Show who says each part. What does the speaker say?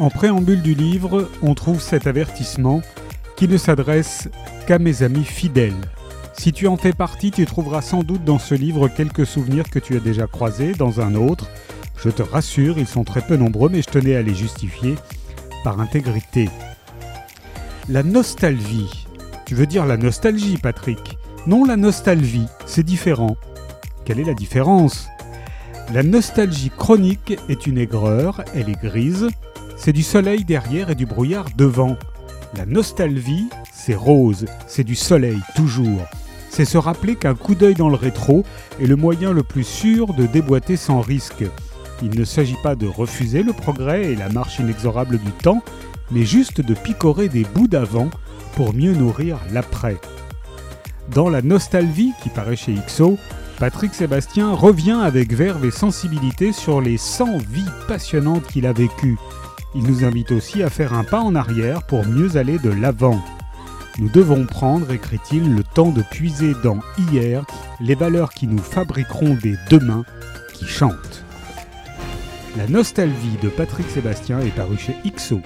Speaker 1: En préambule du livre, on trouve cet avertissement qui ne s'adresse qu'à mes amis fidèles. Si tu en fais partie, tu trouveras sans doute dans ce livre quelques souvenirs que tu as déjà croisés dans un autre. Je te rassure, ils sont très peu nombreux, mais je tenais à les justifier par intégrité. La nostalgie. Tu veux dire la nostalgie, Patrick? Non, la nostalgie, c'est différent. Quelle est la différence? La nostalgie chronique est une aigreur, elle est grise, c'est du soleil derrière et du brouillard devant. La nostalgie, c'est rose, c'est du soleil toujours. C'est se rappeler qu'un coup d'œil dans le rétro est le moyen le plus sûr de déboîter sans risque. Il ne s'agit pas de refuser le progrès et la marche inexorable du temps, mais juste de picorer des bouts d'avant pour mieux nourrir l'après. Dans la nostalgie qui paraît chez XO, Patrick Sébastien revient avec verve et sensibilité sur les 100 vies passionnantes qu'il a vécues. Il nous invite aussi à faire un pas en arrière pour mieux aller de l'avant. Nous devons prendre, écrit-il, le temps de puiser dans hier les valeurs qui nous fabriqueront des demain qui chantent. La nostalgie de Patrick Sébastien est parue chez XO